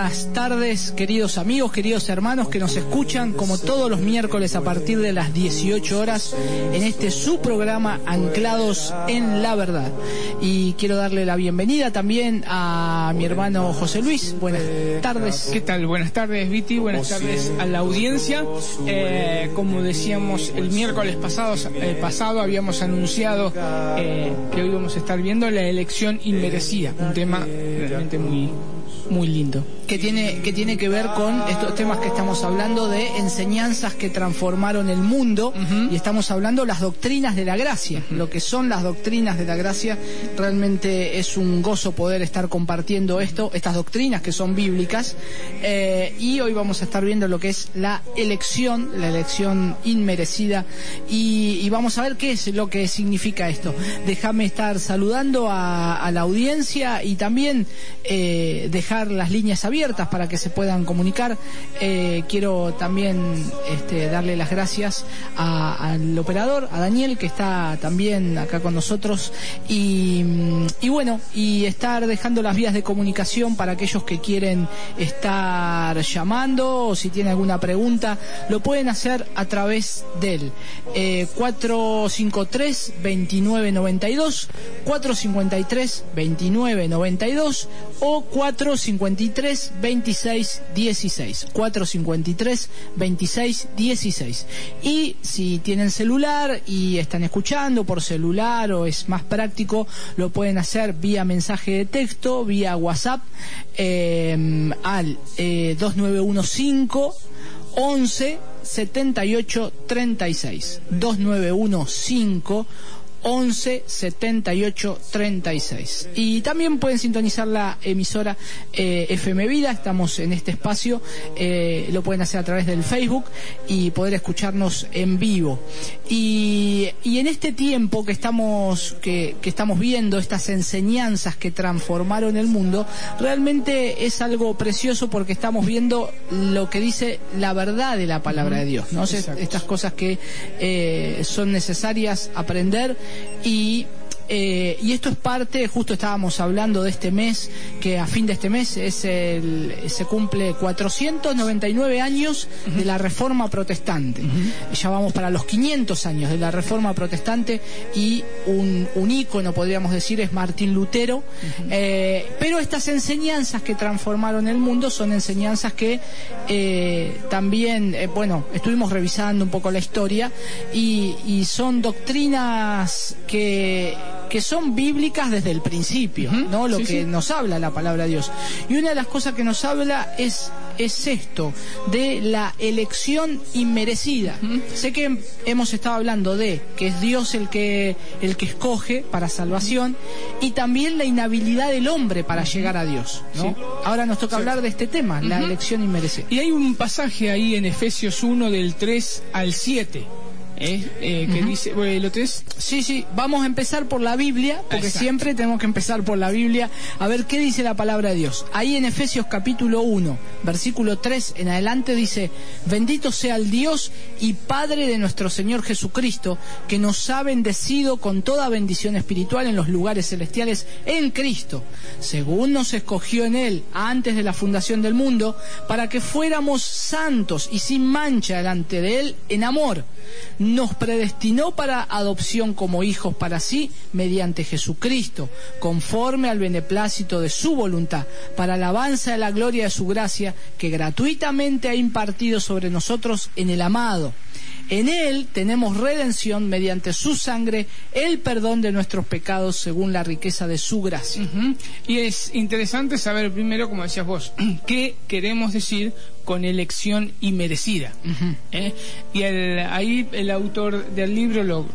Buenas tardes, queridos amigos, queridos hermanos que nos escuchan como todos los miércoles a partir de las 18 horas en este su programa Anclados en la Verdad. Y quiero darle la bienvenida también a mi hermano José Luis. Buenas tardes. ¿Qué tal? Buenas tardes, Viti. Buenas tardes a la audiencia. Eh, como decíamos el miércoles pasado, eh, pasado habíamos anunciado eh, que hoy vamos a estar viendo la elección inmerecida, un tema realmente muy lindo. Que tiene, que tiene que ver con estos temas que estamos hablando de enseñanzas que transformaron el mundo y estamos hablando las doctrinas de la gracia. Lo que son las doctrinas de la gracia, realmente es un gozo poder estar compartiendo esto, estas doctrinas que son bíblicas. Eh, y hoy vamos a estar viendo lo que es la elección, la elección inmerecida. Y, vamos a ver qué es lo que significa esto. Déjame estar saludando a, la audiencia y también eh, dejar las líneas abiertas para que se puedan comunicar. Eh, quiero también este, darle las gracias al operador, a Daniel, que está también acá con nosotros. Y, y bueno, y estar dejando las vías de comunicación para aquellos que quieren estar llamando o si tienen alguna pregunta, lo pueden hacer a través del eh, 453-2992, 453-2992 o 4 453 26 16. 453 26 16. Y si tienen celular y están escuchando por celular o es más práctico, lo pueden hacer vía mensaje de texto, vía WhatsApp eh, al eh, 2915 11 78 36. 2915 11 78 36. Y también pueden sintonizar la emisora eh, FM Vida, estamos en este espacio, eh, lo pueden hacer a través del Facebook y poder escucharnos en vivo. Y, y en este tiempo que estamos, que, que estamos viendo estas enseñanzas que transformaron el mundo, realmente es algo precioso porque estamos viendo lo que dice la verdad de la palabra de Dios, ¿no? Estas cosas que eh, son necesarias aprender y eh, y esto es parte, justo estábamos hablando de este mes, que a fin de este mes es el, se cumple 499 años de la Reforma Protestante. Ya vamos para los 500 años de la Reforma Protestante y un, un ícono, podríamos decir, es Martín Lutero. Eh, pero estas enseñanzas que transformaron el mundo son enseñanzas que eh, también, bueno, estuvimos revisando un poco la historia y, y son doctrinas que que son bíblicas desde el principio, ¿no? Lo que nos habla la palabra de Dios. Y una de las cosas que nos habla es es esto de la elección inmerecida. Sé que hemos estado hablando de que es Dios el que el que escoge para salvación y también la inhabilidad del hombre para llegar a Dios, ¿no? Ahora nos toca hablar de este tema, la elección inmerecida. Y hay un pasaje ahí en Efesios 1 del 3 al 7 ¿eh? eh que dice, lo Sí, sí, vamos a empezar por la Biblia, porque siempre tenemos que empezar por la Biblia, a ver qué dice la palabra de Dios. Ahí en Efesios capítulo 1, versículo 3 en adelante dice, bendito sea el Dios y Padre de nuestro Señor Jesucristo, que nos ha bendecido con toda bendición espiritual en los lugares celestiales en Cristo, según nos escogió en Él antes de la fundación del mundo, para que fuéramos santos y sin mancha delante de Él en amor nos predestinó para adopción como hijos para sí mediante Jesucristo, conforme al beneplácito de su voluntad, para alabanza de la gloria de su gracia, que gratuitamente ha impartido sobre nosotros en el amado. En Él tenemos redención mediante su sangre, el perdón de nuestros pecados según la riqueza de su gracia. Y es interesante saber primero, como decías vos, qué queremos decir con elección inmerecida. ¿eh? Y ahí el autor del libro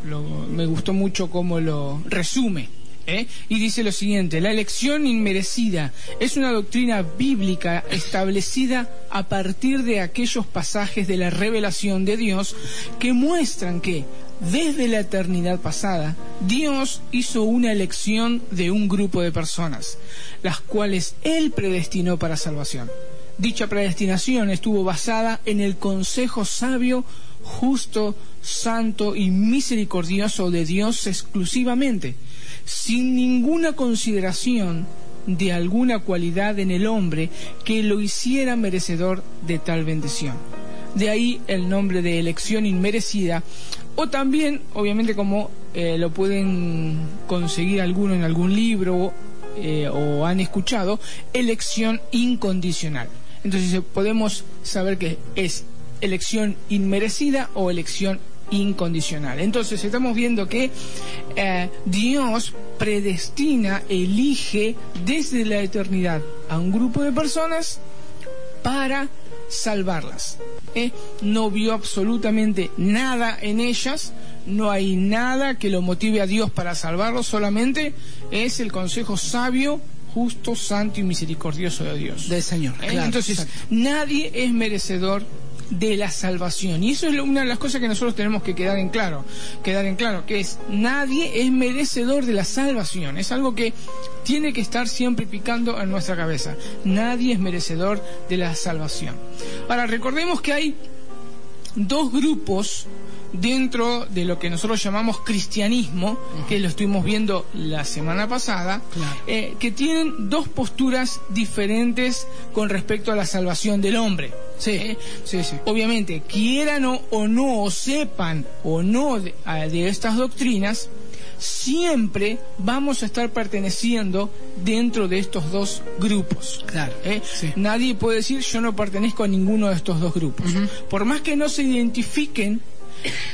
me gustó mucho cómo lo resume. ¿Eh? Y dice lo siguiente, la elección inmerecida es una doctrina bíblica establecida a partir de aquellos pasajes de la revelación de Dios que muestran que desde la eternidad pasada, Dios hizo una elección de un grupo de personas, las cuales Él predestinó para salvación. Dicha predestinación estuvo basada en el consejo sabio, justo, santo y misericordioso de Dios exclusivamente, sin ninguna consideración de alguna cualidad en el hombre que lo hiciera merecedor de tal bendición. De ahí el nombre de elección inmerecida, o también, obviamente, como eh, lo pueden conseguir alguno en algún libro eh, o han escuchado, elección incondicional. Entonces podemos saber que es elección inmerecida o elección incondicional. Entonces estamos viendo que eh, Dios predestina, elige desde la eternidad a un grupo de personas para salvarlas. ¿eh? No vio absolutamente nada en ellas, no hay nada que lo motive a Dios para salvarlos, solamente es el consejo sabio justo, santo y misericordioso de Dios. Del Señor. ¿Eh? Entonces, nadie es merecedor de la salvación. Y eso es una de las cosas que nosotros tenemos que quedar en claro, quedar en claro, que es nadie es merecedor de la salvación. Es algo que tiene que estar siempre picando en nuestra cabeza. Nadie es merecedor de la salvación. Ahora, recordemos que hay dos grupos dentro de lo que nosotros llamamos cristianismo, que lo estuvimos viendo la semana pasada, eh, que tienen dos posturas diferentes con respecto a la salvación del hombre. Sí, eh, sí, sí. Obviamente, quieran o, no, o sepan o no de, estas doctrinas, siempre vamos a estar perteneciendo dentro de estos dos grupos. Claro. ¿Eh? Nadie puede decir yo no pertenezco a ninguno de estos dos grupos. Por más que no se identifiquen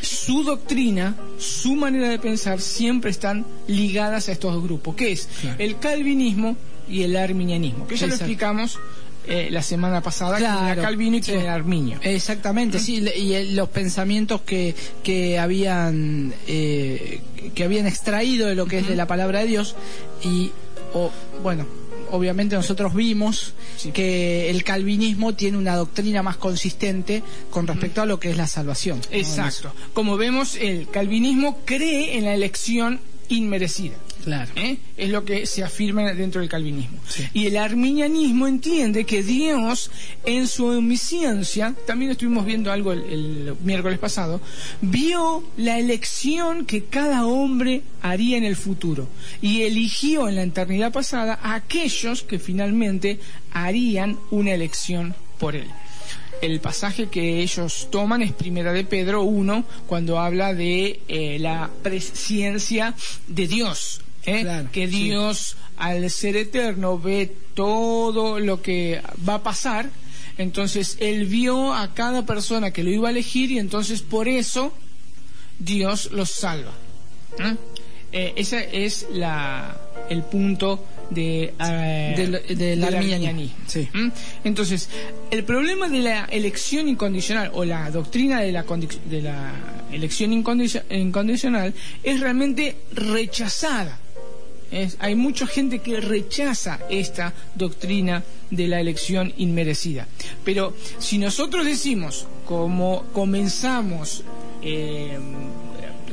su doctrina, su manera de pensar siempre están ligadas a estos dos grupos, que es el calvinismo y el arminianismo, que ya lo explicamos eh, la semana pasada, claro, Calvino y el Arminio. Exactamente, sí, y los pensamientos que, que habían eh, que habían extraído de lo que es de la palabra de Dios y o, bueno, obviamente nosotros vimos que el calvinismo tiene una doctrina más consistente con respecto a lo que es la salvación. Exacto. Como vemos, el calvinismo cree en la elección inmerecida. Claro. ¿Eh? Es lo que se afirma dentro del calvinismo. Y el arminianismo entiende que Dios, en su omnisciencia, también estuvimos viendo algo el, miércoles pasado, vio la elección que cada hombre haría en el futuro y eligió en la eternidad pasada a aquellos que finalmente harían una elección por él el pasaje que ellos toman es Primera de Pedro 1, cuando habla de eh, la presencia de Dios. ¿Eh? que Dios, al ser eterno, ve todo lo que va a pasar. Entonces, Él vio a cada persona que lo iba a elegir y entonces por eso Dios los salva. ¿eh? ese es la, el punto de, del, del, Entonces, el problema de la elección incondicional o la doctrina de la, de la elección incondicional es realmente rechazada. Hay mucha gente que rechaza esta doctrina de la elección inmerecida. Pero si nosotros decimos, como comenzamos eh,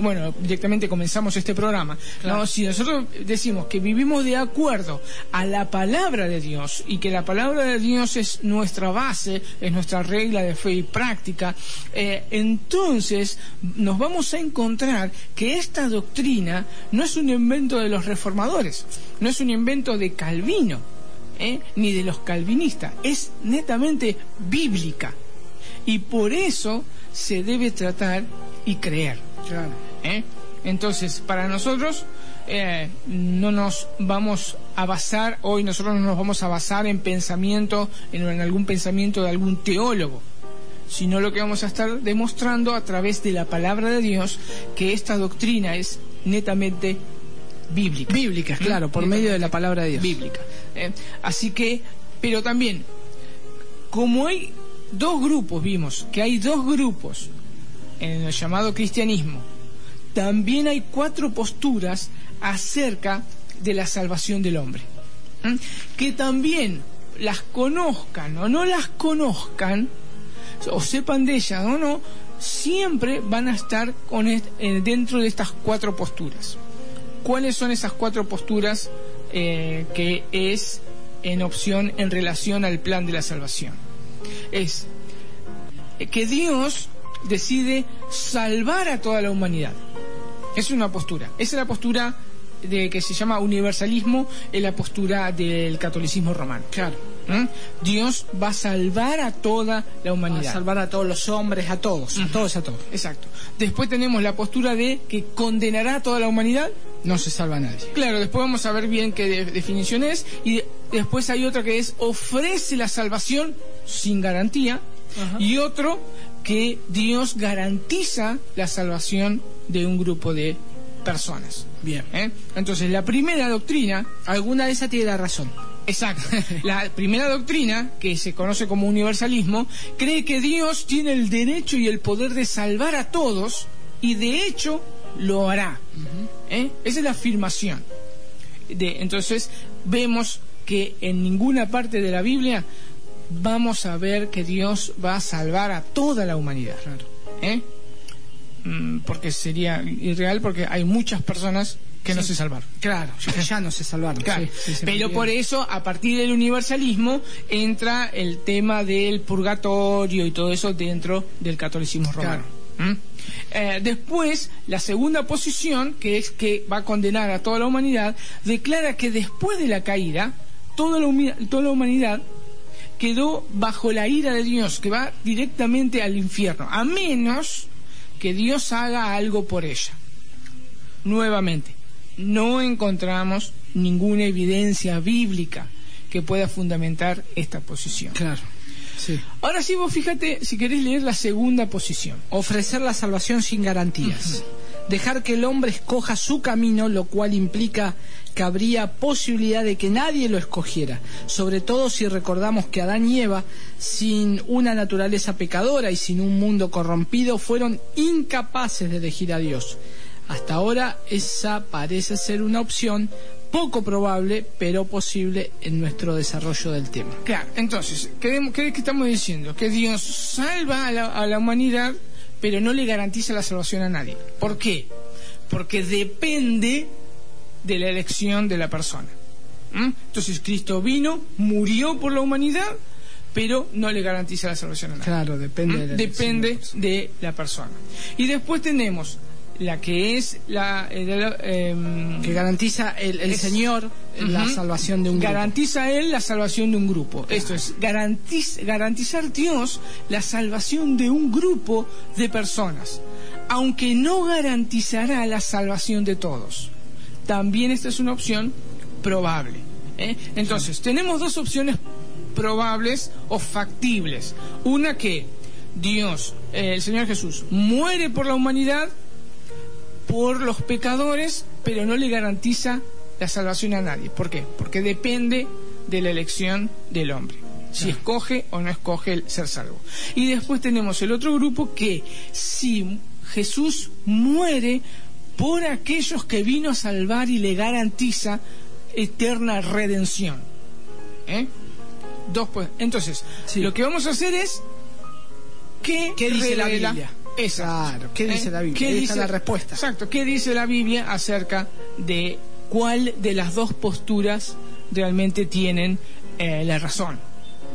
bueno, directamente comenzamos este programa, ¿no? si nosotros decimos que vivimos de acuerdo a la palabra de Dios y que la palabra de Dios es nuestra base, es nuestra regla de fe y práctica, eh, entonces nos vamos a encontrar que esta doctrina no es un invento de los reformadores, no es un invento de Calvino, ¿eh? ni de los calvinistas, es netamente bíblica. Y por eso se debe tratar y creer. ¿Eh? Entonces, para nosotros eh, no nos vamos a basar, hoy nosotros no nos vamos a basar en pensamiento, en, algún pensamiento de algún teólogo, sino lo que vamos a estar demostrando a través de la palabra de Dios que esta doctrina es netamente bíblica. Bíblica, ¿Mm? claro, por medio de la palabra de Dios. Bíblica. ¿eh? Así que, pero también, como hay dos grupos, vimos que hay dos grupos en el llamado cristianismo, también hay cuatro posturas acerca de la salvación del hombre. Que también las conozcan o no las conozcan, o sepan de ellas o no, siempre van a estar con eh, dentro de estas cuatro posturas. ¿Cuáles son esas cuatro posturas eh, que es en opción en relación al plan de la salvación? Es que Dios decide salvar a toda la humanidad. Es una postura. Esa es la postura de que se llama universalismo en la postura del catolicismo romano. Claro. ¿Mm? Dios va a salvar a toda la Va humanidad. a salvar a todos los hombres, a todos, a todos, a todos. Exacto. Después tenemos la postura de que condenará a toda la humanidad. No se salva a nadie. Claro, después vamos a ver bien qué de- definición es. Y de- después hay otra que es ofrece la salvación sin garantía. Y otro que Dios garantiza la salvación de un grupo de personas. Bien. ¿eh? Entonces, la primera doctrina Alguna de esas tiene la razón. Exacto. La primera doctrina, que se conoce como universalismo, cree que Dios tiene el derecho y el poder de salvar a todos y de hecho lo hará. ¿Eh? Esa es la afirmación. De, entonces vemos que en ninguna parte de la Biblia vamos a ver que Dios va a salvar a toda la humanidad. ¿Eh? Mm, Porque sería irreal porque hay muchas personas que no se salvaron. Claro, ya, ya no se salvaron. Claro. sí, sí, se Pero por eso, a partir del universalismo, entra el tema del purgatorio y todo eso dentro del catolicismo romano. ¿Mm? Eh, después, la segunda posición, que es que va a condenar a toda la humanidad, declara que después de la caída, toda la, toda la humanidad quedó bajo la ira de Dios, que va directamente al infierno, a menos que Dios haga algo por ella. Nuevamente, no encontramos ninguna evidencia bíblica que pueda fundamentar esta posición. Claro. Sí. Ahora sí, vos fíjate si querés leer la segunda posición. Ofrecer la salvación sin garantías. Dejar que el hombre escoja su camino, lo cual implica que habría posibilidad de que nadie lo escogiera, sobre todo si recordamos que Adán y Eva, sin una naturaleza pecadora y sin un mundo corrompido, fueron incapaces de elegir a Dios. Hasta ahora esa parece ser una opción poco probable, pero posible en nuestro desarrollo del tema. Claro, entonces, ¿qué, qué- estamos diciendo? Que Dios salva a la, a la humanidad, pero no le garantiza la salvación a nadie. ¿Por qué? Porque depende de la elección de la persona. ¿Mm? Entonces, Cristo vino, murió por la humanidad, pero no le garantiza la salvación a nadie. Claro, depende ¿Mm? de la Depende de la persona. Y después tenemos la que es la... eh, la, em, que garantiza el, el Es- Señor la salvación de un grupo. Garantiza Él la salvación de un grupo. Esto es, garantiz- garantizar Dios la salvación de un grupo de personas, aunque no garantizará la salvación de todos. También esta es una opción probable. ¿eh? Entonces, tenemos dos opciones probables o factibles. Una que Dios, eh, el Señor Jesús, muere por la humanidad por los pecadores, pero no le garantiza la salvación a nadie. ¿Por qué? Porque depende de la elección del hombre. Si escoge o no escoge el ser salvo. Y después tenemos el otro grupo que si Jesús muere por aquellos que vino a salvar y le garantiza eterna redención. ¿Eh? Dos, pues. Entonces, Sí. lo que vamos a hacer es ¿Qué, ¿Qué dice la? Biblia? Exacto. Claro, ¿qué dice la Biblia? ¿Qué dice la respuesta. Exacto. ¿Qué dice la Biblia acerca de cuál de las dos posturas realmente tienen eh, la razón?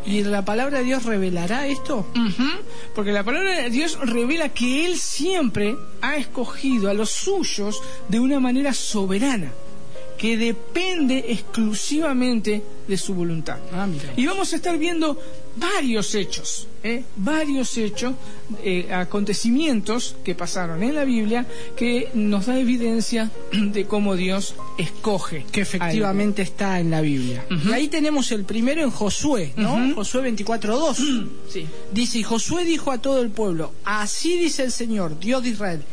¿Y la palabra de Dios revelará esto? Porque la palabra de Dios revela que Él siempre ha escogido a los suyos de una manera soberana, que depende exclusivamente de su voluntad. Ah. Y vamos a estar viendo varios hechos, ¿eh? varios hechos, eh, acontecimientos que pasaron en la Biblia que nos da evidencia de cómo Dios escoge. Que efectivamente está en la Biblia. Y ahí tenemos el primero en Josué, ¿no? Josué 24.2. algo. Sí. Dice, y Josué dijo a todo el pueblo, así dice el Señor, Dios de Israel,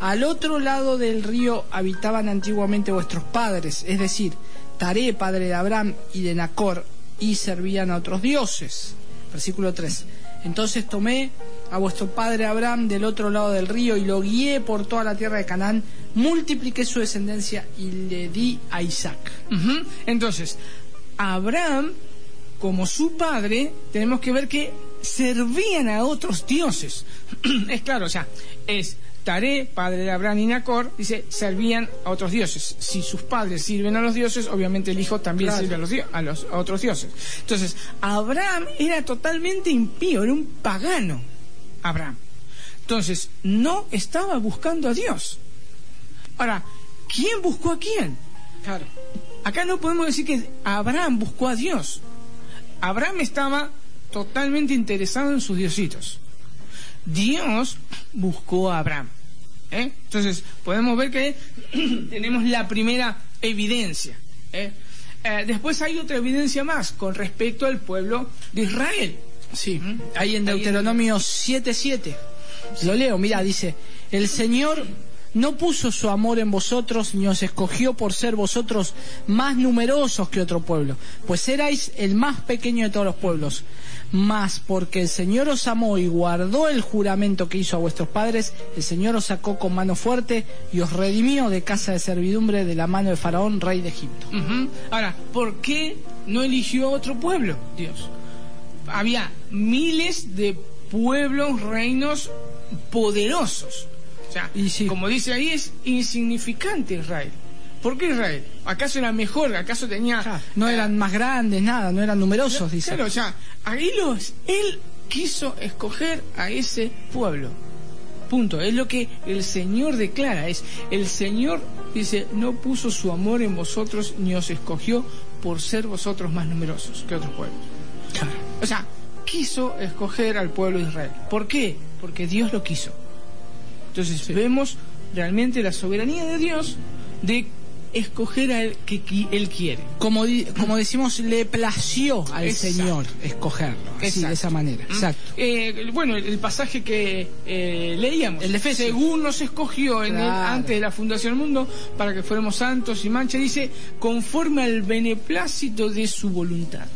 al otro lado del río habitaban antiguamente vuestros padres, es decir, Taré, padre de Abraham y de Nacor, y servían a otros dioses. Versículo 3. Entonces tomé a vuestro padre Abraham del otro lado del río y lo guié por toda la tierra de Canaán, multipliqué su descendencia y le di a Isaac. Entonces, Abraham, como su padre, tenemos que ver que servían a otros dioses. es claro, o sea, es Taré, padre de Abraham y Nacor, dice, servían a otros dioses. Si sus padres sirven a los dioses, obviamente el hijo también Claro. sirve a los, a los a otros dioses. Entonces, Abraham era totalmente impío, era un pagano. Abraham. Entonces, no estaba buscando a Dios. Ahora, ¿quién buscó a quién? Claro. Acá no podemos decir que Abraham buscó a Dios. Abraham estaba totalmente interesado en sus diositos. Dios buscó a Abraham. ¿eh? Entonces, podemos ver que tenemos la primera evidencia. ¿eh? Eh, después hay otra evidencia más con respecto al pueblo de Israel. Sí, ahí en Deuteronomio 7:7. Lo leo, mira, dice, el Señor no puso su amor en vosotros, ni os escogió por ser vosotros más numerosos que otro pueblo, pues erais el más pequeño de todos los pueblos. Mas porque el Señor os amó y guardó el juramento que hizo a vuestros padres, el Señor os sacó con mano fuerte y os redimió de casa de servidumbre de la mano de Faraón, rey de Egipto. Ahora, ¿por qué no eligió otro pueblo, Dios? Había miles de pueblos, reinos poderosos. O sea, Y sí. como dice ahí, es insignificante Israel. ¿Por qué Israel? ¿Acaso era mejor? ¿Acaso tenía... No eran más grandes, nada, no eran numerosos, dice. Claro, o sea, ahí los, él quiso escoger a ese pueblo. Punto. Es lo que el Señor declara. Es el Señor dice no puso su amor en vosotros ni os escogió por ser vosotros más numerosos que otros pueblos. Claro. O sea, quiso escoger al pueblo de Israel. ¿Por qué? Porque Dios lo quiso. Entonces vemos realmente la soberanía de Dios de escoger a él que él quiere. como, di- como decimos, le plació al Exacto. Señor escogerlo, así, de esa manera. ¿Mm? Exacto. Eh, bueno, el, el pasaje que eh, leíamos. El de. Según nos escogió en Claro. antes de la fundación del mundo para que fuéramos santos y mancha, dice, conforme al beneplácito de su voluntad.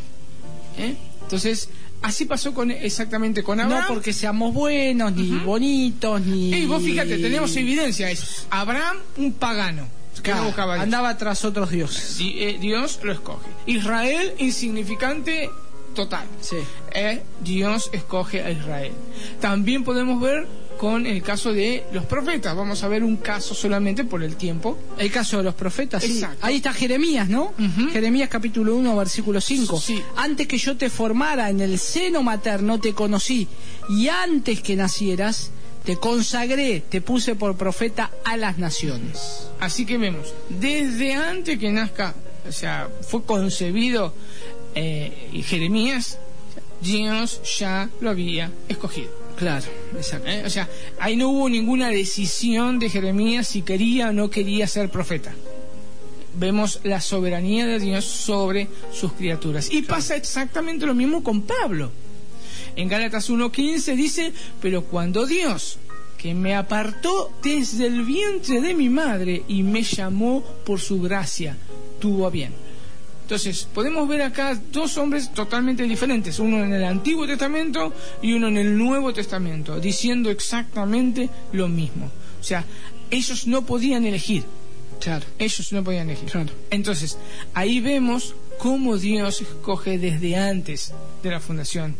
¿Eh? Entonces, así pasó con exactamente con Abraham. No porque seamos buenos, ni bonitos, ni... Y vos fíjate, tenemos evidencia. Es Abraham, un pagano. Que no buscaba andaba tras otros dioses. Di- eh, Dios lo escoge. Israel, insignificante total. Sí. Eh, Dios escoge a Israel. También podemos ver con el caso de los profetas. Vamos a ver un caso solamente por el tiempo. El caso de los profetas, sí. Ahí está Jeremías, ¿no? Jeremías capítulo 1, versículo 5. Sí. Antes que yo te formara en el seno materno te conocí y antes que nacieras te consagré, te puse por profeta a las naciones. Así que vemos, desde antes que nazca, o sea, fue concebido eh, y Jeremías, Dios ya lo había escogido. Claro, exacto. ¿eh? O sea, ahí no hubo ninguna decisión de Jeremías si quería o no quería ser profeta. Vemos la soberanía de Dios sobre sus criaturas. Y pasa exactamente lo mismo con Pablo. En Gálatas 1.15 dice, pero cuando Dios, que me apartó desde el vientre de mi madre y me llamó por su gracia, tuvo a bien. Entonces, podemos ver acá dos hombres totalmente diferentes, uno en el Antiguo Testamento y uno en el Nuevo Testamento, diciendo exactamente lo mismo. O sea, ellos no podían elegir, Claro. ellos no podían elegir. Claro. Entonces, ahí vemos cómo Dios escoge desde antes de la fundación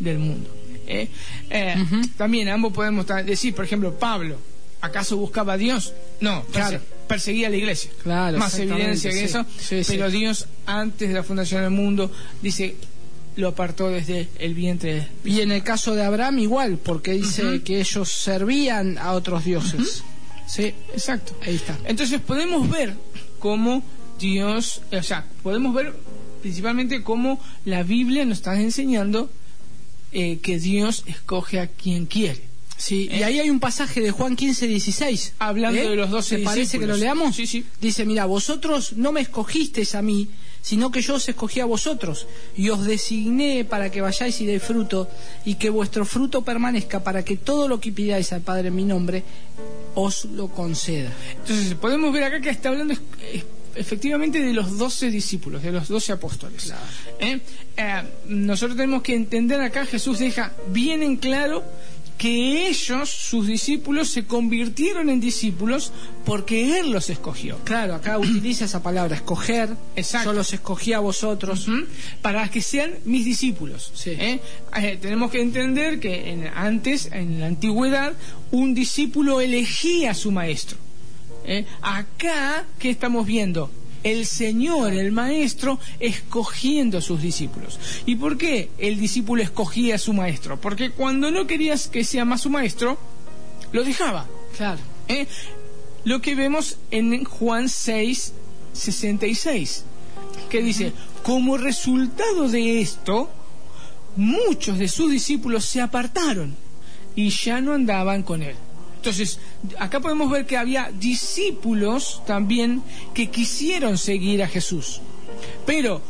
del mundo. ¿eh? Eh. También ambos podemos decir, por ejemplo, Pablo, ¿acaso buscaba a Dios? No, perse- Claro. perseguía a la iglesia. Claro, Más evidencia que sí. eso. Sí, sí. pero Dios, antes de la fundación del mundo, dice, lo apartó desde el vientre. Y en el caso de Abraham igual, porque dice que ellos servían a otros dioses. Sí, Exacto. ahí está. Entonces podemos ver cómo Dios, o sea, podemos ver principalmente cómo la Biblia nos está enseñando eh, que Dios escoge a quien quiere. Sí, y ¿Eh? ahí hay un pasaje de Juan 15, 16. Hablando de los doce ¿Te parece que lo discípulos. leamos? Sí, sí. Dice, mira, vosotros no me escogisteis a mí, sino que yo os escogí a vosotros, y os designé para que vayáis y deis fruto, y que vuestro fruto permanezca, para que todo lo que pidáis al Padre en mi nombre, os lo conceda. Entonces podemos ver acá que está hablando efectivamente de los doce discípulos, de los doce apóstoles. ¿Eh? Eh, nosotros tenemos que entender acá, Jesús deja bien en claro que ellos, sus discípulos, se convirtieron en discípulos porque Él los escogió. Claro, acá utiliza esa palabra, escoger. Exacto. Yo los escogí a vosotros. Para que sean mis discípulos. Sí. ¿eh? Eh, tenemos que entender que en- antes, en la antigüedad, un discípulo elegía a su maestro. ¿Eh? Acá, ¿qué estamos viendo? El Señor, el Maestro, escogiendo a sus discípulos. ¿Y por qué el discípulo escogía a su maestro? Porque cuando no querías que sea más su maestro, lo dejaba. Claro. ¿eh? Lo que vemos en Juan 6, 66, que dice, como resultado de esto, muchos de sus discípulos se apartaron y ya no andaban con él. Entonces, acá podemos ver que había discípulos también que quisieron seguir a Jesús. Pero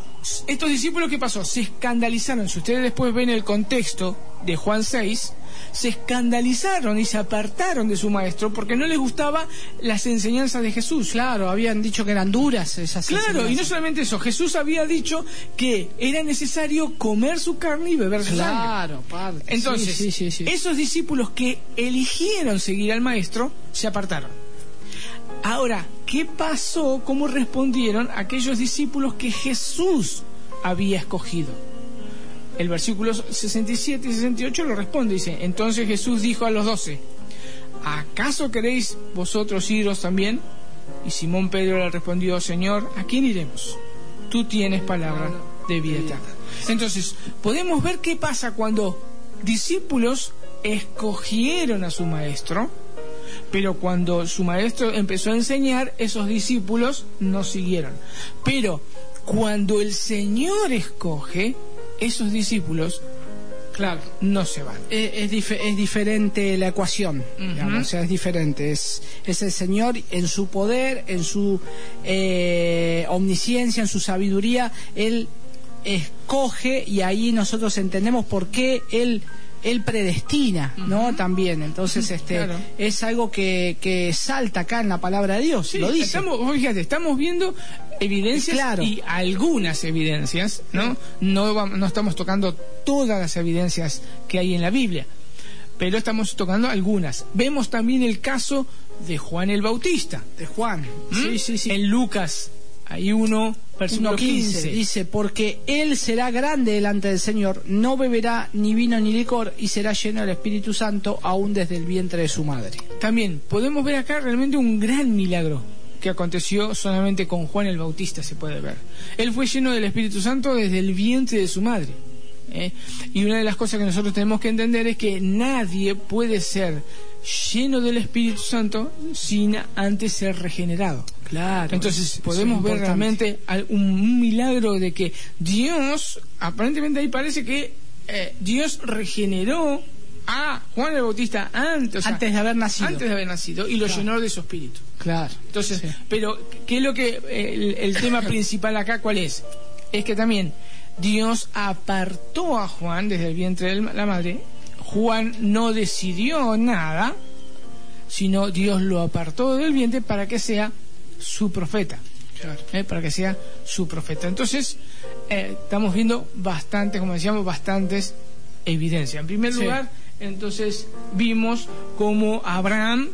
estos discípulos, ¿qué pasó? Se escandalizaron. Si ustedes después ven el contexto de Juan 6, se escandalizaron y se apartaron de su maestro porque no les gustaban las enseñanzas de Jesús. Claro, habían dicho que eran duras esas Claro, y no solamente eso, Jesús había dicho que era necesario comer su carne y beber su claro, sangre. Entonces, esos discípulos que eligieron seguir al maestro se apartaron. Ahora, ¿qué pasó? ¿Cómo respondieron aquellos discípulos que Jesús había escogido? El versículo 67 y 68 lo responde, dice, entonces Jesús dijo a los doce, ¿acaso queréis vosotros iros también? Y Simón Pedro le respondió, Señor, ¿a quién iremos? Tú tienes palabra de vida eterna. Entonces, podemos ver qué pasa cuando discípulos escogieron a su maestro, pero cuando su maestro empezó a enseñar, esos discípulos no siguieron. Pero cuando el Señor escoge, esos discípulos claro no se van. Es, es, diferente la ecuación o sea es diferente. Es, es el Señor en su poder en su eh, omnisciencia en su sabiduría. Él escoge y ahí nosotros entendemos por qué él él predestina, ¿no? También, entonces este es algo que, que salta acá en la palabra de Dios, lo dice. Estamos, fíjate, estamos viendo evidencias y algunas evidencias, ¿no? No, no estamos tocando todas las evidencias que hay en la Biblia, pero estamos tocando algunas. Vemos también el caso de Juan el Bautista. De Juan, ¿Mm? sí, sí, sí. En Lucas, hay uno versículo 15, Dice, porque él será grande delante del Señor, no beberá ni vino ni licor y será lleno del Espíritu Santo aún desde el vientre de su madre. También podemos ver acá realmente un gran milagro que aconteció solamente con Juan el Bautista, se puede ver. Él fue lleno del Espíritu Santo desde el vientre de su madre. ¿eh? Y una de las cosas que nosotros tenemos que entender es que nadie puede ser lleno del Espíritu Santo sin antes ser regenerado. Claro. Entonces podemos ver realmente un, milagro de que Dios, aparentemente ahí parece que eh, Dios regeneró a Juan el Bautista antes, antes de haber nacido. Antes de haber nacido y lo llenó de su espíritu. Claro. Entonces, pero ¿qué es lo que el, tema principal acá cuál es? Es que también Dios apartó a Juan desde el vientre de la madre. Juan no decidió nada, sino Dios lo apartó del vientre para que sea su profeta. Claro. ¿Eh? Para que sea su profeta. Entonces, eh, estamos viendo bastante, como decíamos, bastantes evidencias. En primer lugar, entonces vimos como Abraham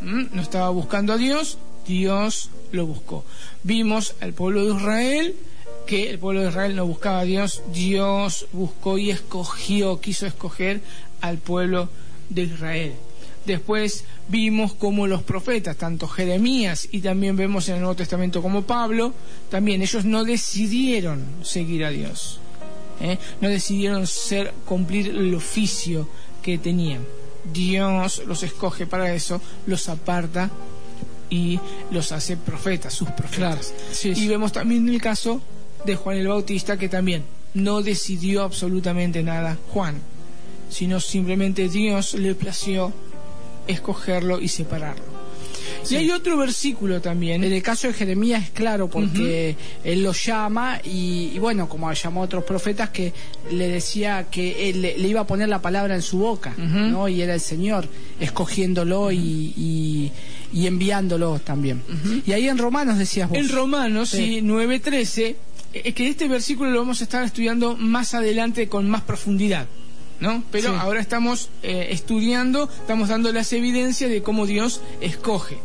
no estaba buscando a Dios, Dios lo buscó. Vimos al pueblo de Israel que el pueblo de Israel no buscaba a Dios, Dios buscó y escogió, quiso escoger al pueblo de Israel. Después vimos como los profetas, tanto Jeremías y también vemos en el Nuevo Testamento como Pablo, también ellos no decidieron seguir a Dios. ¿Eh? no decidieron ser cumplir el oficio que tenían. Dios los escoge para eso, los aparta y los hace profetas, sus profetas. Y vemos también el caso de Juan el Bautista que también no decidió absolutamente nada Juan, sino simplemente Dios le plació escogerlo y separarlo. Y hay otro versículo también. En el caso de Jeremías es claro, porque él lo llama y, bueno, como llamó a otros profetas, que le decía que él le, iba a poner la palabra en su boca, ¿no? Y era el Señor escogiéndolo y, enviándolo también. Y ahí en Romanos decías vos. En Romanos, sí, 9.13, es que este versículo lo vamos a estar estudiando más adelante con más profundidad. ¿no? Pero ahora estamos eh, estudiando, estamos dando las evidencias de cómo Dios escoge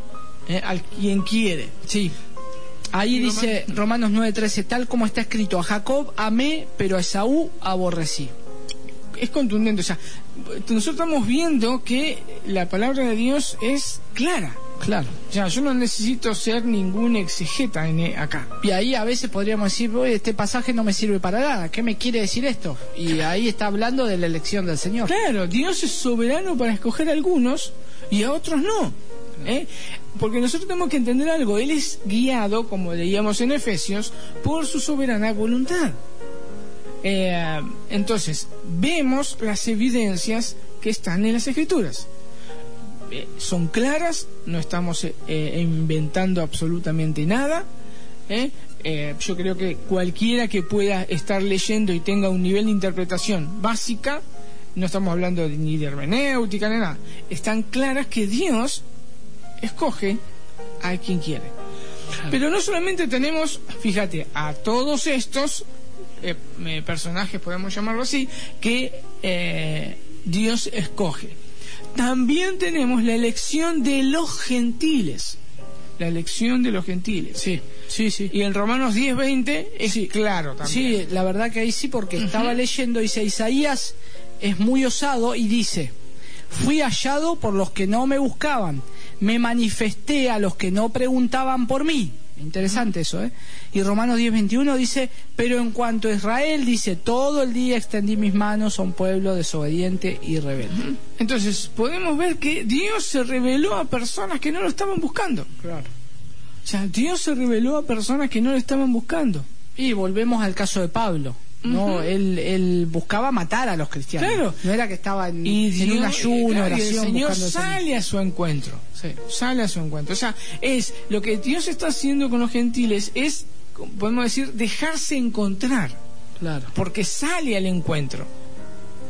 eh, al quien quiere. Sí. Ahí dice Romanos 9:13, tal como está escrito, a Jacob amé, pero a Esaú aborrecí. Es contundente, o sea, nosotros estamos viendo que la palabra de Dios es clara. Claro. Ya, yo no necesito ser ningún exegeta en, eh, acá. Y ahí a veces podríamos decir, este pasaje no me sirve para nada. ¿Qué me quiere decir esto? Y ahí está hablando de la elección del Señor. Claro, Dios es soberano para escoger a algunos y a otros no. ¿eh? Porque nosotros tenemos que entender algo. Él es guiado, como leíamos en Efesios, por su soberana voluntad. Eh, entonces, vemos las evidencias que están en las Escrituras. Eh, son claras, no estamos eh, inventando absolutamente nada. yo creo que cualquiera que pueda estar leyendo y tenga un nivel de interpretación básica, no estamos hablando ni de hermenéutica ni nada, están claras que Dios escoge a quien quiere. Pero no solamente tenemos, fíjate, a todos estos eh, eh, personajes, podemos llamarlo así, que eh, Dios escoge. También tenemos la elección de los gentiles. La elección de los gentiles. Sí, sí, sí. Y en Romanos 10, 20 es claro también. Sí, la verdad que ahí sí, porque estaba leyendo, dice Isaías es muy osado y dice, fui hallado por los que no me buscaban, me manifesté a los que no preguntaban por mí. Interesante eso, ¿eh? Y Romanos 10:21 dice, pero en cuanto a Israel, dice, todo el día extendí mis manos a un pueblo desobediente y rebelde. Entonces, podemos ver que Dios se reveló a personas que no lo estaban buscando. Claro. O sea, Dios se reveló a personas que no lo estaban buscando. Y volvemos al caso de Pablo. No, él, él, buscaba matar a los cristianos. Claro. No era que estaba en, un ayuno, y el Señor sale a su encuentro. Sale a su encuentro. O sea, es lo que Dios está haciendo con los gentiles es, podemos decir, dejarse encontrar. Claro. Porque sale al encuentro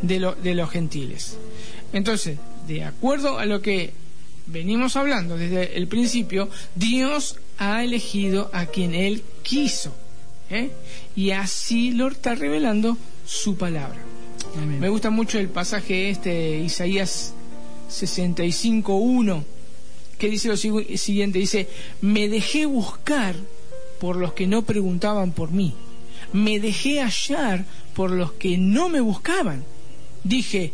de, lo, de los gentiles. Entonces, de acuerdo a lo que venimos hablando desde el principio, Dios ha elegido a quien Él quiso. ¿Eh? y así lo está revelando su palabra. Me gusta mucho el pasaje este, Isaías 65.1, que dice lo siguiente, dice, me dejé buscar por los que no preguntaban por mí, me dejé hallar por los que no me buscaban. Dije,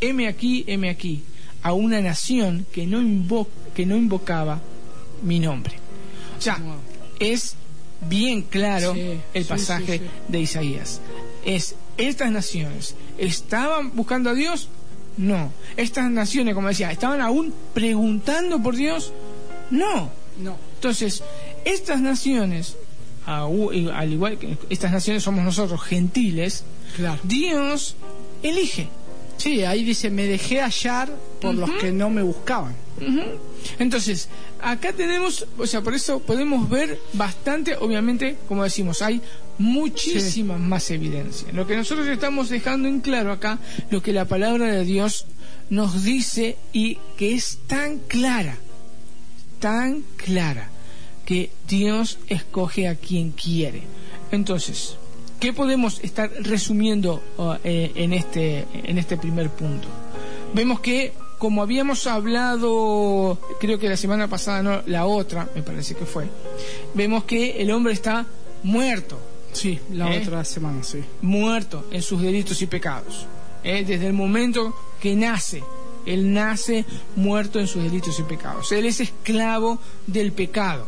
heme aquí, heme aquí, a una nación que no, que no invocaba mi nombre. O sea, es bien claro el pasaje de Isaías. Es, estas naciones, ¿estaban buscando a Dios? No. Estas naciones, como decía, ¿estaban aún preguntando por Dios? No. No. Entonces, estas naciones, al igual que estas naciones somos nosotros, gentiles, Dios elige. Sí, ahí dice, me dejé hallar por los que no me buscaban. Entonces, acá tenemos, o sea, por eso podemos ver bastante, obviamente, como decimos, hay muchísimas más evidencias. Lo que nosotros estamos dejando en claro acá, lo que la palabra de Dios nos dice y que es tan clara, tan clara, que Dios escoge a quien quiere. Entonces, ¿qué podemos estar resumiendo eh, en, este, en este primer punto? Vemos que como habíamos hablado, creo que la semana pasada, no, la otra, me parece que fue, vemos que el hombre está muerto. Sí, la ¿Eh? otra semana, sí. Muerto en sus delitos y pecados. ¿Eh? Desde el momento que nace, él nace muerto en sus delitos y pecados. Él es esclavo del pecado.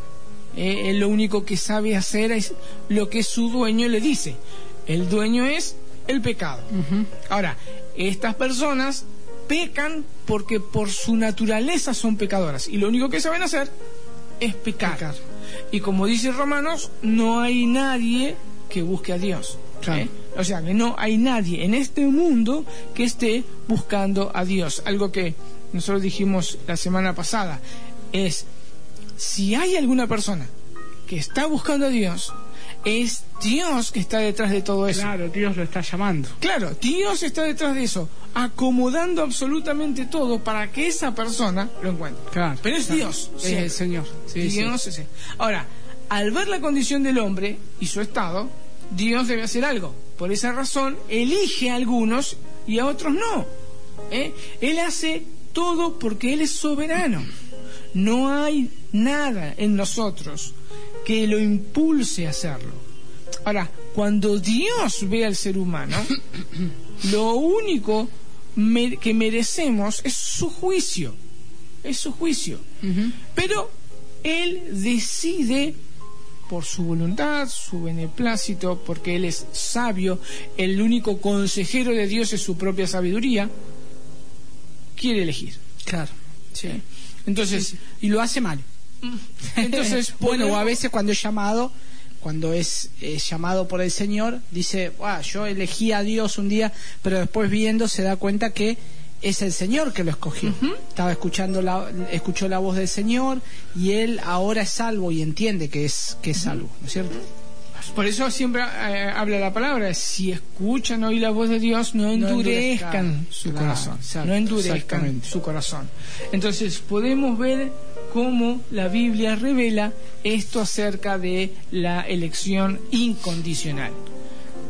¿Eh? Él lo único que sabe hacer es lo que su dueño le dice. El dueño es el pecado. Ahora, estas personas pecan porque por su naturaleza son pecadoras y lo único que saben hacer es pecar. Y como dice Romanos, no hay nadie que busque a Dios. ¿eh? O sea, que no hay nadie en este mundo que esté buscando a Dios. Algo que nosotros dijimos la semana pasada es, si hay alguna persona que está buscando a Dios, es Dios que está detrás de todo eso. Claro, Dios lo está llamando. Claro, Dios está detrás de eso, acomodando absolutamente todo para que esa persona lo encuentre. Claro, Pero es Dios. Es el Señor. Dios es Ahora, al ver la condición del hombre y su estado, Dios debe hacer algo. Por esa razón, elige a algunos y a otros no. ¿Eh? Él hace todo porque Él es soberano. No hay nada en nosotros que lo impulse a hacerlo. Ahora, cuando Dios ve al ser humano, lo único que merecemos es su juicio, es su juicio. Pero Él decide por su voluntad, su beneplácito, porque Él es sabio, el único consejero de Dios es su propia sabiduría, quiere elegir. Claro. Entonces, y lo hace mal. Entonces, bueno, o a veces cuando es llamado, cuando es, llamado por el Señor, dice, ah, yo elegí a Dios un día, pero después viendo se da cuenta que es el Señor que lo escogió. Estaba escuchando la, escuchó la voz del Señor y él ahora es salvo y entiende que es, que es salvo, ¿no es cierto? Por eso siempre eh, habla la palabra, si escuchan hoy la voz de Dios, no endurezcan, su corazón, no endurezcan su corazón. Entonces podemos ver cómo la Biblia revela esto acerca de la elección incondicional.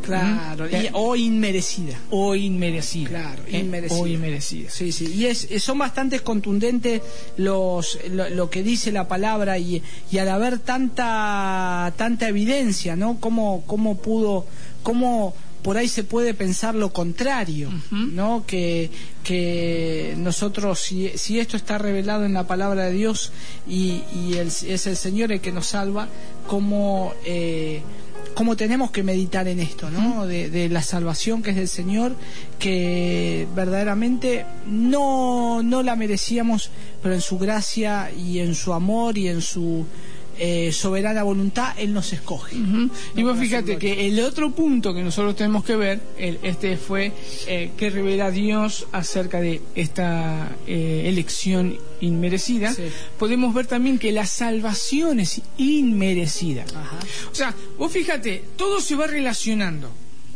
Claro, o inmerecida. O inmerecida. Claro, ¿eh? inmerecida. O inmerecida. Sí, sí. Y es, son bastante contundentes los, lo, que dice la palabra y, y, al haber tanta, tanta evidencia, ¿no? ¿Cómo, cómo pudo, cómo por ahí se puede pensar lo contrario, ¿no? Que, que nosotros, si, si, esto está revelado en la palabra de Dios y, y es el Señor el que nos salva, como... Eh, cómo tenemos que meditar en esto, ¿no? De, la salvación que es del Señor, que verdaderamente no, no la merecíamos, pero en su gracia y en su amor y en su eh, soberana voluntad, Él nos escoge. Y vos fíjate que el otro punto que nosotros tenemos que ver, este fue eh, que revela Dios acerca de esta eh, elección inmerecida. Podemos ver también que la salvación es inmerecida. O sea, vos fíjate, todo se va relacionando.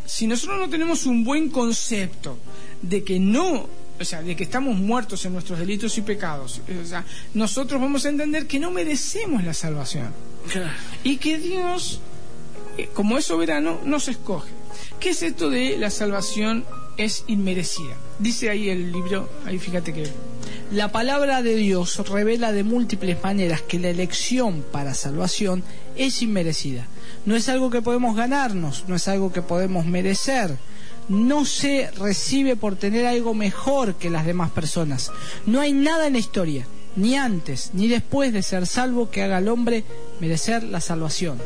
Si nosotros no tenemos un buen concepto de que no o sea, de que estamos muertos en nuestros delitos y pecados, o sea, nosotros vamos a entender que no merecemos la salvación. Y que Dios, eh, como es soberano, nos escoge. ¿Qué es esto de la salvación es inmerecida? Dice ahí el libro, ahí fíjate que... La palabra de Dios revela de múltiples maneras que la elección para salvación es inmerecida. No es algo que podemos ganarnos, no es algo que podemos merecer no se recibe por tener algo mejor que las demás personas. No hay nada en la historia, ni antes ni después de ser salvo, que haga al hombre merecer la salvación.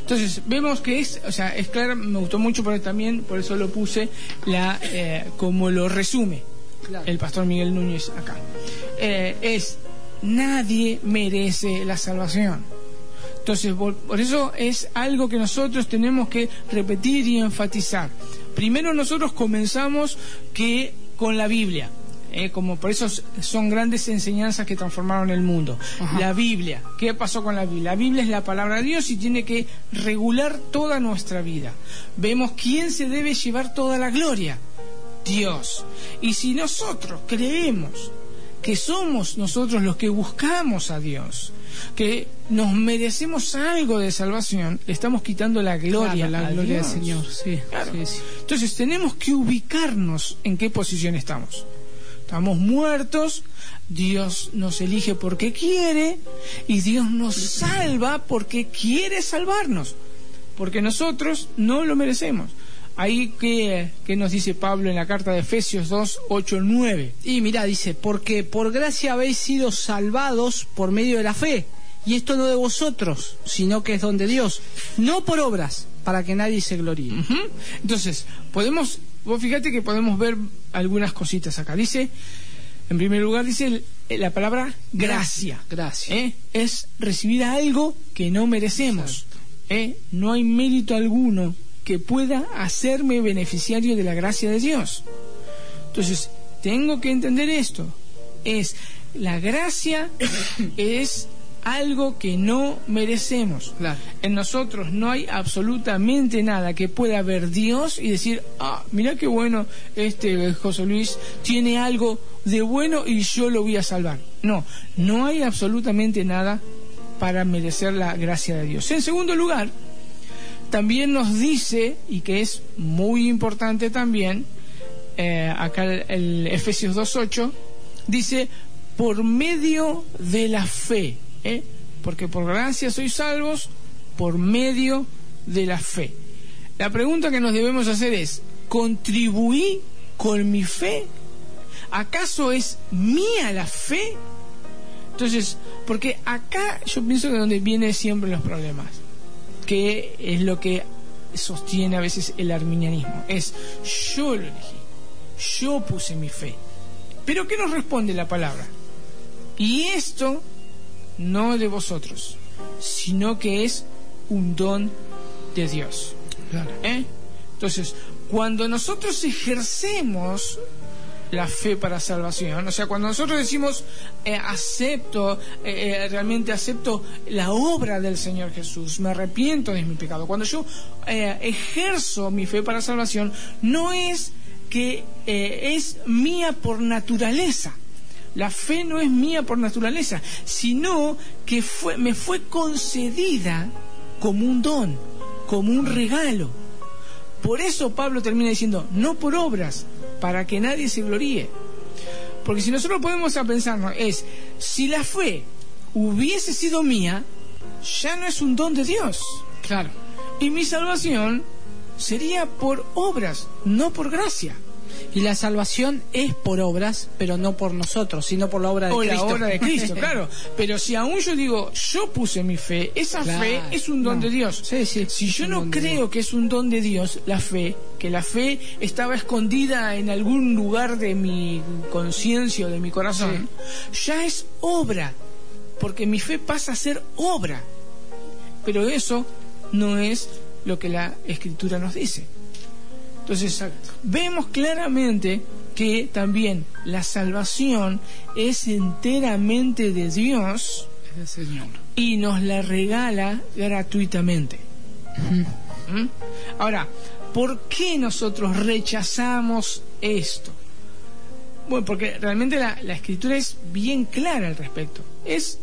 Entonces, vemos que es, o sea, es claro, me gustó mucho por también, por eso lo puse, la, eh, como lo resume el pastor Miguel Núñez acá. Eh, es, nadie merece la salvación. Entonces, por eso es algo que nosotros tenemos que repetir y enfatizar. Primero nosotros comenzamos que con la Biblia. Eh, como por eso son grandes enseñanzas que transformaron el mundo. La Biblia, ¿qué pasó con la Biblia? La Biblia es la palabra de Dios y tiene que regular toda nuestra vida. Vemos quién se debe llevar toda la gloria. Dios. Y si nosotros creemos que somos nosotros los que buscamos a Dios, que nos merecemos algo de salvación, le estamos quitando la gloria, la gloria del Señor. Sí, Entonces tenemos que ubicarnos en qué posición estamos. Estamos muertos, Dios nos elige porque quiere y Dios nos salva porque quiere salvarnos, porque nosotros no lo merecemos. Ahí que, nos dice Pablo en la carta de Efesios 2, 8, 9. Y mira, dice, porque por gracia habéis sido salvados por medio de la fe. Y esto no de vosotros, sino que es don de Dios. No por obras, para que nadie se gloríe. Entonces, podemos, vos fíjate que podemos ver algunas cositas acá. Dice, en primer lugar, dice la palabra gracia. Gracia. ¿Eh? Es recibir algo que no merecemos. ¿Eh? No hay mérito alguno que pueda hacerme beneficiario de la gracia de Dios. Entonces, tengo que entender esto. Es la gracia es algo que no merecemos. En nosotros no hay absolutamente nada que pueda ver Dios y decir, ah, mira qué bueno este José Luis tiene algo de bueno y yo lo voy a salvar. No, no hay absolutamente nada para merecer la gracia de Dios. En segundo lugar, también nos dice, y que es muy importante también, eh, acá el, Efesios 2.8, dice, por medio de la fe, ¿eh? porque por gracia sois salvos por medio de la fe. La pregunta que nos debemos hacer es, ¿contribuí con mi fe? ¿Acaso es mía la fe? Entonces, porque acá yo pienso que donde vienen siempre los problemas que es lo que sostiene a veces el arminianismo. Es yo lo elegí, yo puse mi fe. Pero ¿qué nos responde la palabra? Y esto no de vosotros, sino que es un don de Dios. ¿Eh? Entonces, cuando nosotros ejercemos la fe para salvación. O sea, cuando nosotros decimos eh, acepto, eh, eh, realmente acepto la obra del Señor Jesús, me arrepiento de mi pecado. Cuando yo ejerzo mi fe para salvación, no es que es mía por naturaleza. La fe no es mía por naturaleza, sino que fue, me fue concedida como un don, como un regalo. Por eso Pablo termina diciendo, no por obras, para que nadie se gloríe. Porque si nosotros podemos a pensarnos, es, si la fe hubiese sido mía, ya no es un don de Dios. Claro. Y mi salvación sería por obras, no por gracia. Y la salvación es por obras, pero no por nosotros, sino por la obra de Cristo. la obra de Cristo, claro. Pero si aún yo digo, yo puse mi fe, esa fe es un don de Dios. Sí, sí, si yo no creo que es un don de Dios, la fe, que la fe estaba escondida en algún lugar de mi conciencia o de mi corazón, ya es obra, porque mi fe pasa a ser obra. Pero eso no es lo que la Escritura nos dice. Entonces, vemos claramente que también la salvación es enteramente de Dios y nos la regala gratuitamente. ¿Mm? Ahora, ¿por qué nosotros rechazamos esto? Bueno, porque realmente la, la escritura es bien clara al respecto. Es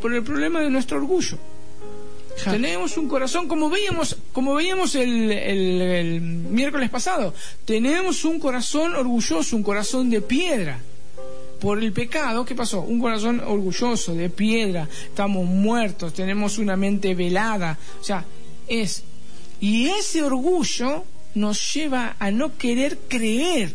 por el problema de nuestro orgullo. Tenemos un corazón, como veíamos, como veíamos el, miércoles pasado, tenemos un corazón orgulloso, un corazón de piedra. Por el pecado, ¿qué pasó? Un corazón orgulloso, de piedra, estamos muertos, tenemos una mente velada. O sea, es. Y ese orgullo nos lleva a no querer creer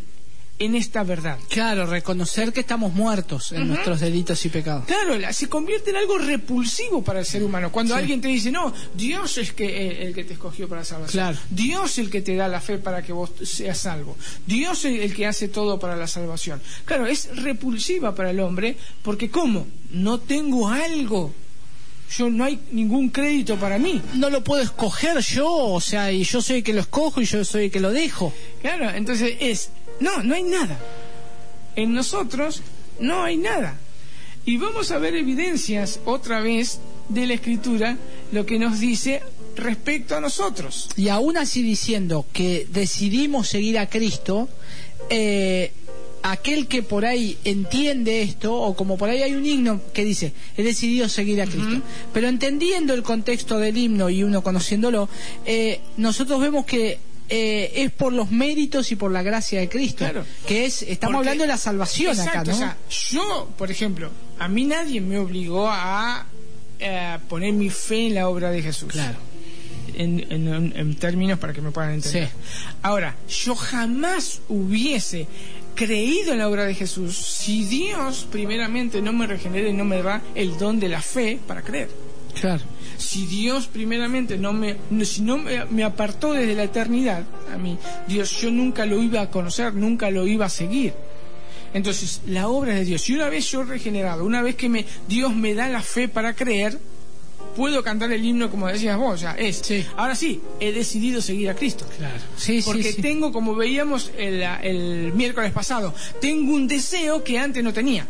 en esta verdad. Claro, reconocer que estamos muertos en nuestros delitos y pecados. Claro, se convierte en algo repulsivo para el ser humano. Cuando alguien te dice, no, Dios es que, eh, el, que te escogió para salvación. Claro. Dios es el que te da la fe para que vos seas salvo. Dios es el que hace todo para la salvación. Claro, es repulsiva para el hombre porque ¿cómo? No tengo algo yo no hay ningún crédito para mí. No lo puedo escoger yo, o sea, y yo soy el que lo escojo y yo soy el que lo dejo. Claro, entonces es no, no hay nada. En nosotros no hay nada. Y vamos a ver evidencias otra vez de la escritura, lo que nos dice respecto a nosotros. Y aún así diciendo que decidimos seguir a Cristo, eh, aquel que por ahí entiende esto, o como por ahí hay un himno que dice, he decidido seguir a Cristo, pero entendiendo el contexto del himno y uno conociéndolo, eh, nosotros vemos que eh, es por los méritos y por la gracia de Cristo. Que es, estamos hablando de la salvación acá, ¿no? O sea, yo, por ejemplo, a mí nadie me obligó a eh, poner mi fe en la obra de Jesús. Claro. En, términos para que me puedan entender. Ahora, yo jamás hubiese creído en la obra de Jesús si Dios primeramente no me regenera y no me da el don de la fe para creer. Claro si Dios primeramente no me, si no me, apartó desde la eternidad, a mí, Dios, yo nunca lo iba a conocer, nunca lo iba a seguir. Entonces, la obra de Dios, y una vez yo regenerado, una vez que me, Dios me da la fe para creer, puedo cantar el himno como decías vos, o sea, es, ahora sí, he decidido seguir a Cristo. Claro. Sí, Porque tengo, como veíamos el, el, miércoles pasado, tengo un deseo que antes no tenía.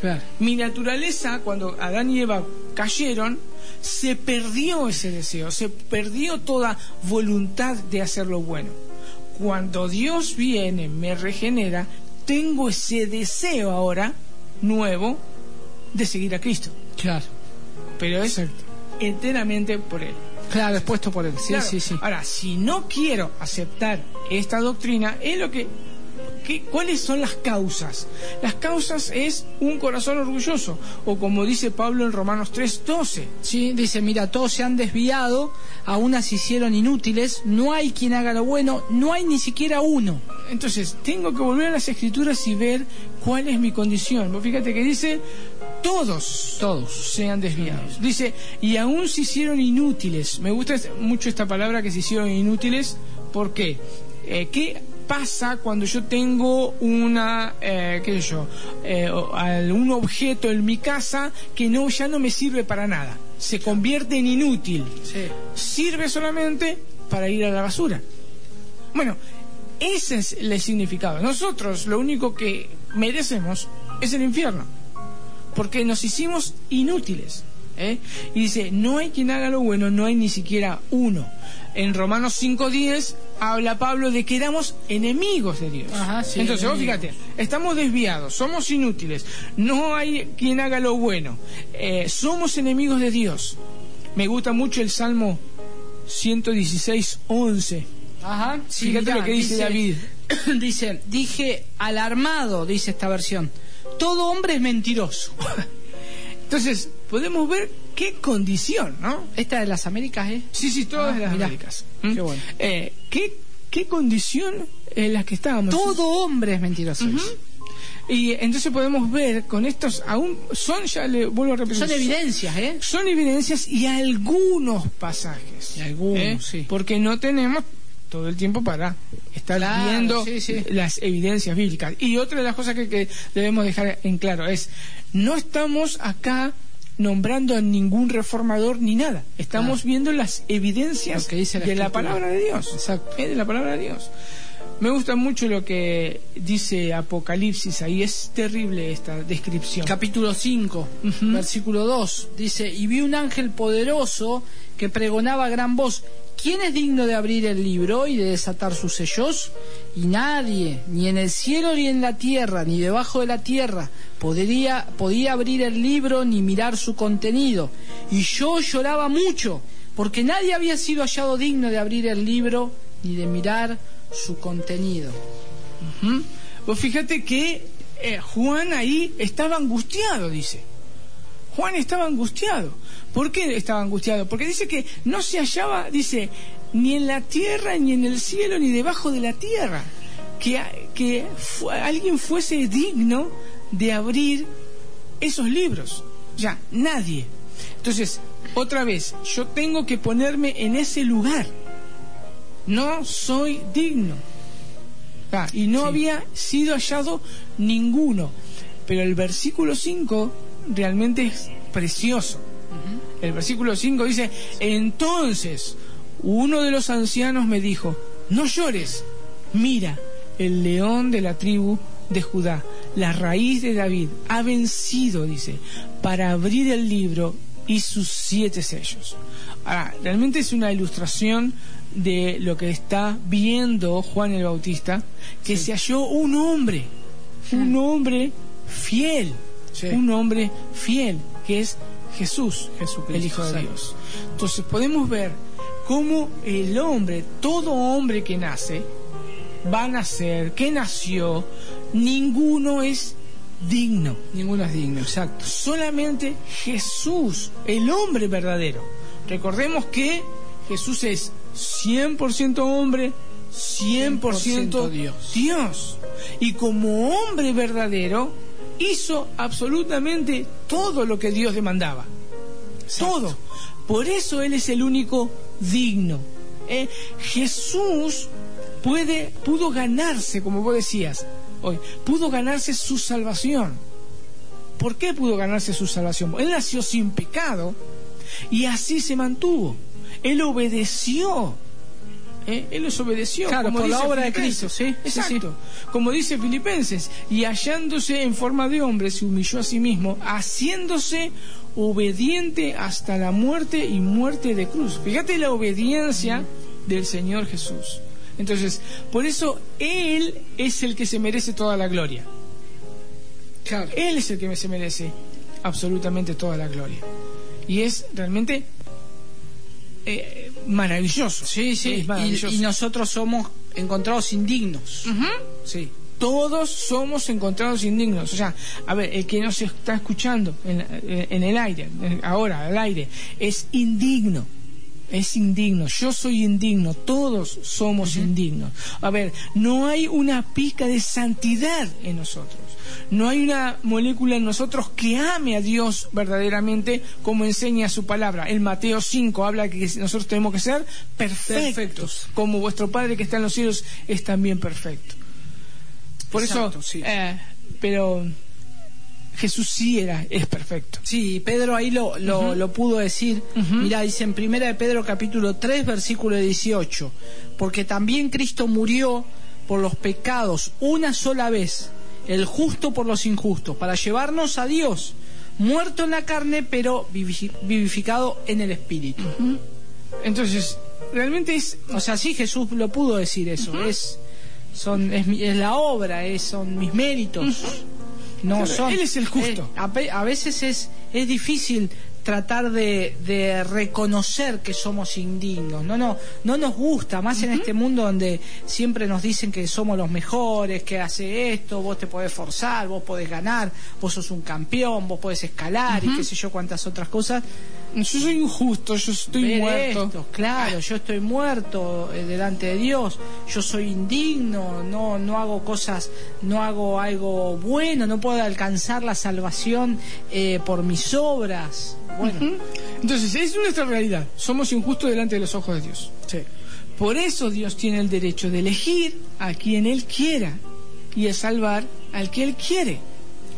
Claro. Mi naturaleza, cuando Adán y Eva cayeron, se perdió ese deseo, se perdió toda voluntad de hacer lo bueno. Cuando Dios viene, me regenera, tengo ese deseo ahora nuevo de seguir a Cristo. Claro. Pero es enteramente por Él. Claro, expuesto por Él. Sí, sí, sí. Ahora, si no quiero aceptar esta doctrina, es lo que ¿Cuáles son las causas? Las causas es un corazón orgulloso, o como dice Pablo en Romanos 3:12. Sí, dice, mira, todos se han desviado, aún se hicieron inútiles, no hay quien haga lo bueno, no hay ni siquiera uno. Entonces, tengo que volver a las escrituras y ver cuál es mi condición. Vos fíjate que dice, todos, todos se han desviado. Dice, y aún se hicieron inútiles. Me gusta mucho esta palabra que se hicieron inútiles. ¿Por qué? Eh, ¿Qué pasa cuando yo tengo una, eh, qué sé yo, eh, algún objeto en mi casa que no ya no me sirve para nada? Se convierte en inútil. Sí. Sirve solamente para ir a la basura. Bueno, ese es el significado. Nosotros lo único que merecemos es el infierno. Porque nos hicimos inútiles. ¿eh? Y dice, no hay quien haga lo bueno, no hay ni siquiera uno. En Romanos 5.10 habla Pablo de que éramos enemigos de Dios. Ajá, sí, Entonces, vos fíjate, estamos desviados, somos inútiles, no hay quien haga lo bueno, eh, somos enemigos de Dios. Me gusta mucho el Salmo 116.11. Ajá. sí, Fíjate mirá, lo que dice David. Dice, dije alarmado, dice esta versión. Todo hombre es mentiroso. Entonces, podemos ver qué condición, ¿no? Esta de las Américas, ¿eh? Sí, sí, todas Ah, las mirá. Américas. Qué ¿Mm? bueno. Eh, ¿qué, ¿Qué condición en la que estábamos? Todo hombre es mentiroso. Dice. Y entonces podemos ver con estos, aún son, ya le vuelvo a repetir, Son evidencias, ¿eh? son evidencias y algunos pasajes. Y algunos, sí. Porque no tenemos todo el tiempo para estar Claro, viendo sí, sí. las evidencias bíblicas. Y otra de las cosas que, que debemos dejar en claro es, no estamos acá nombrando a ningún reformador ni nada. Estamos viendo las evidencias Lo que dice la de la palabra de Dios. Exacto. Eh, de la palabra de Dios. Me gusta mucho lo que dice Apocalipsis ahí. Es terrible esta descripción. Capítulo 5, Ujú. versículo 2. Dice, y vi un ángel poderoso que pregonaba a gran voz, ¿quién es digno de abrir el libro y de desatar sus sellos? Y nadie, ni en el cielo ni en la tierra, ni debajo de la tierra, podía abrir el libro ni mirar su contenido. Y yo lloraba mucho, porque nadie había sido hallado digno de abrir el libro ni de mirar su contenido. Vos fíjate que eh, Juan ahí estaba angustiado, dice. Juan estaba angustiado. ¿Por qué estaba angustiado? Porque dice que no se hallaba, dice, ni en la tierra, ni en el cielo, ni debajo de la tierra. Que, que alguien fuese digno de abrir esos libros. Ya, nadie. Entonces, otra vez, yo tengo que ponerme en ese lugar. No soy digno. Ah, y no Sí. había sido hallado ninguno. Pero el versículo 5 realmente es precioso. El versículo 5 dice, entonces uno de los ancianos me dijo, no llores, mira, el león de la tribu de Judá, la raíz de David, ha vencido, dice, para abrir el libro y sus siete sellos. Ahora, realmente es una ilustración de lo que está viendo Juan el Bautista, que se halló un hombre, un hombre fiel, Sí. un hombre fiel, que es Jesús, Jesucristo, el Hijo de. Dios. Entonces podemos ver cómo el hombre, todo hombre que nace, va a nacer, que nació, ninguno es digno. Ninguno es digno, exacto. Solamente Jesús, el hombre verdadero. Recordemos que Jesús es 100% hombre, 100% 100% Dios. Dios. Y como hombre verdadero, hizo absolutamente todo lo que Dios demandaba. Todo. Por eso Él es el único digno. ¿eh? Jesús puede, pudo ganarse, como vos decías hoy, pudo ganarse su salvación. ¿Por qué pudo ganarse su salvación? Él nació sin pecado y así se mantuvo. Él obedeció. ¿eh? Él les obedeció. Claro, como por la dice obra de. Cristo, ¿sí? Sí, Exacto. Como dice Filipenses, y hallándose en forma de hombre, se humilló a sí mismo, haciéndose obediente hasta la muerte y muerte de cruz. Fíjate la obediencia del Señor Jesús. Entonces, por eso Él es el que se merece toda la gloria. Claro. Él es el que se merece absolutamente toda la gloria. Y es realmente eh, maravilloso. Sí, sí. Y, maravilloso. y nosotros somos encontrados indignos. Sí. Todos somos encontrados indignos. O sea, a ver, el que nos está escuchando en, en el aire, ahora al aire, es indigno. Es indigno, yo soy indigno, todos somos indignos. A ver, no hay una pica de santidad en nosotros, no hay una molécula en nosotros que ame a Dios verdaderamente como enseña su palabra. El Mateo 5 habla que nosotros tenemos que ser perfectos, como vuestro Padre que está en los cielos es también perfecto. Por eso, eh, pero Jesús sí era, es perfecto. Sí, Pedro ahí lo, lo, pudo decir. Mira, dice en primera de Pedro capítulo 3, versículo 18, porque también Cristo murió por los pecados una sola vez, el justo por los injustos, para llevarnos a Dios, muerto en la carne, pero vivificado en el espíritu. Entonces, realmente es... O sea, sí, Jesús lo pudo decir eso, es, son, es, es, la obra, es, son mis méritos. No son. Él es el justo. Eh, a, veces es, es difícil tratar de, de, reconocer que somos indignos. No, no, no nos gusta, más en este mundo donde siempre nos dicen que somos los mejores, que hace esto, vos te podés forzar, vos podés ganar, vos sos un campeón, vos podés escalar y qué sé yo cuántas otras cosas. Yo soy injusto, yo estoy muerto. claro, yo estoy muerto eh, delante de Dios, yo soy indigno, no, no hago cosas, no hago algo bueno, no puedo alcanzar la salvación eh, por mis obras. Bueno. Entonces, es nuestra realidad, somos injustos delante de los ojos de Dios. Sí. Por eso Dios tiene el derecho de elegir a quien Él quiera y de salvar al que Él quiere.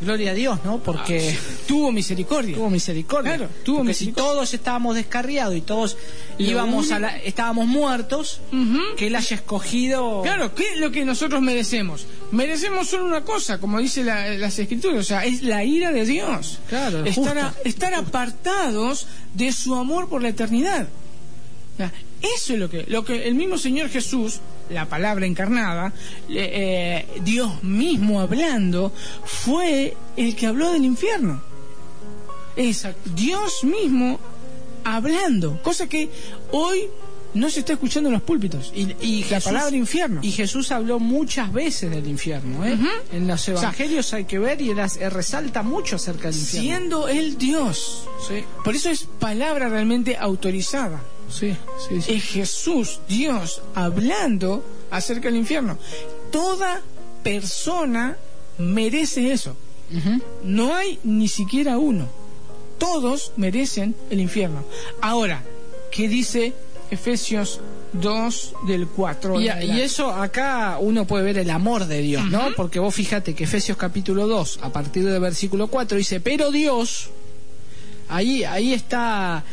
Gloria a Dios, ¿no? Porque ah, tuvo misericordia. Tuvo misericordia. Claro, tuvo Porque si todos estábamos descarriados y todos íbamos a estábamos muertos, que él haya escogido. Claro, ¿qué es lo que nosotros merecemos? Merecemos solo una cosa, como dice las escrituras, o sea, es la ira de Dios. Claro, estar, estar apartados de su amor por la eternidad. Eso es lo que, lo que el mismo Señor Jesús, la palabra encarnada, eh, Dios mismo hablando, fue el que habló del infierno. Exacto. Dios mismo hablando, cosa que hoy no se está escuchando en los púlpitos. Y, la palabra infierno. Y Jesús habló muchas veces del infierno. ¿eh? En los evangelios hay que ver y él, resalta mucho acerca del infierno. Siendo él Dios. Por eso es palabra realmente autorizada. Sí, sí, Es Jesús, Dios, hablando acerca del infierno. Toda persona merece eso. No hay ni siquiera uno. Todos merecen el infierno. Ahora, ¿qué dice Efesios 2 del 4? Y, y eso acá uno puede ver el amor de Dios, ¿no? Porque vos fíjate que Efesios capítulo 2, a partir del versículo 4, dice, pero Dios, ahí, ahí está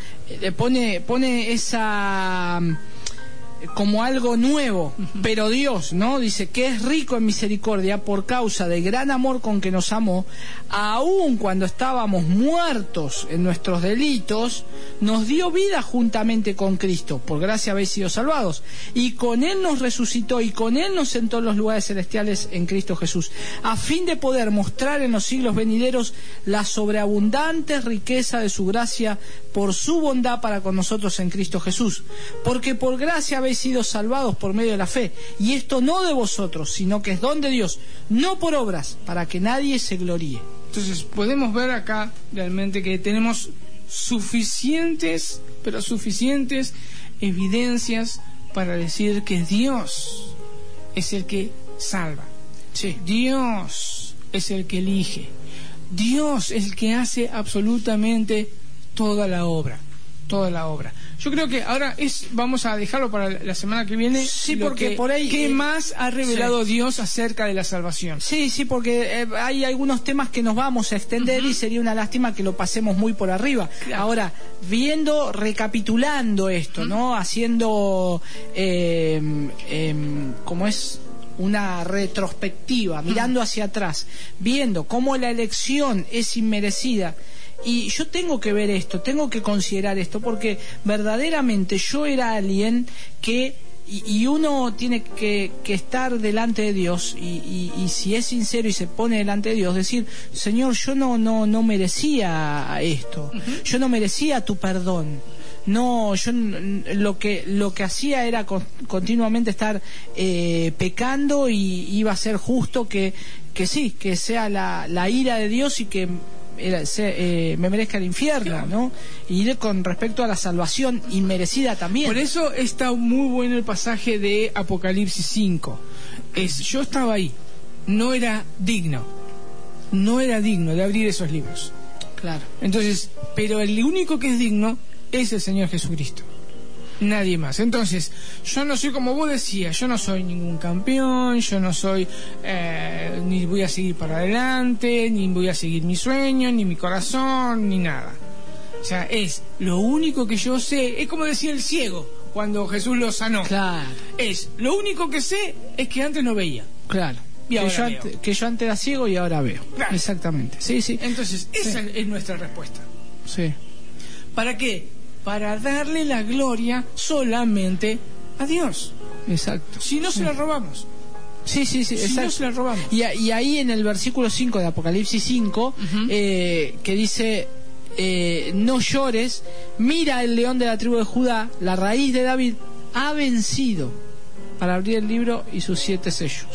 pone, pone esa como algo nuevo, pero Dios, ¿no? Dice que es rico en misericordia por causa del gran amor con que nos amó, aun cuando estábamos muertos en nuestros delitos, nos dio vida juntamente con Cristo, por gracia habéis sido salvados, y con Él nos resucitó y con Él nos sentó en los lugares celestiales en Cristo Jesús, a fin de poder mostrar en los siglos venideros la sobreabundante riqueza de su gracia por su bondad para con nosotros en Cristo Jesús, porque por gracia habéis sido salvados por medio de la fe, y esto no de vosotros, sino que es don de Dios, no por obras, para que nadie se gloríe. Entonces podemos ver acá realmente que tenemos suficientes, pero suficientes evidencias para decir que Dios es el que salva. Sí. Dios es el que elige. Dios es el que hace absolutamente toda la obra. Toda la obra. Yo creo que ahora es vamos a dejarlo para la semana que viene. Sí, porque por ahí qué eh, más ha revelado Dios acerca de la salvación. Sí, sí, porque eh, hay algunos temas que nos vamos a extender y sería una lástima que lo pasemos muy por arriba. Ahora viendo, recapitulando esto, ¿no? Haciendo eh, em, como es una retrospectiva, mirando hacia atrás, viendo cómo la elección es inmerecida y yo tengo que ver esto, tengo que considerar esto, porque verdaderamente yo era alguien que y, uno tiene que, estar delante de Dios y, si es sincero y se pone delante de Dios decir Señor yo no no no merecía esto. Yo no merecía tu perdón. No yo lo que lo que hacía era continuamente estar eh, pecando y iba a ser justo que que sí que sea la, la ira de Dios y que eh, me merezca el infierno, ¿no? Y con respecto a la salvación inmerecida también. Por eso está muy bueno el pasaje de Apocalipsis 5. Es, yo estaba ahí, no era digno, no era digno de abrir esos libros. Claro. Entonces, pero el único que es digno es el Señor Jesucristo nadie más. Entonces, yo no soy como vos decías, yo no soy ningún campeón, yo no soy, eh, ni voy a seguir para adelante, ni voy a seguir mi sueño, ni mi corazón, ni nada. O sea, es lo único que yo sé, es como decía el ciego cuando Jesús lo sanó. Claro. Es, lo único que sé es que antes no veía. Claro. Y que, yo antes, que, yo antes, era ciego y ahora veo. Exactamente. Sí, sí. Entonces, esa es nuestra respuesta. Sí. ¿Para qué? Para darle la gloria solamente a Dios. Exacto. Si no se la robamos. Sí, sí, sí, si no se la robamos. Y, ahí en el versículo 5 de Apocalipsis 5, eh, que dice, eh, no llores, mira el león de la tribu de Judá, la raíz de David, ha vencido para abrir el libro y sus siete sellos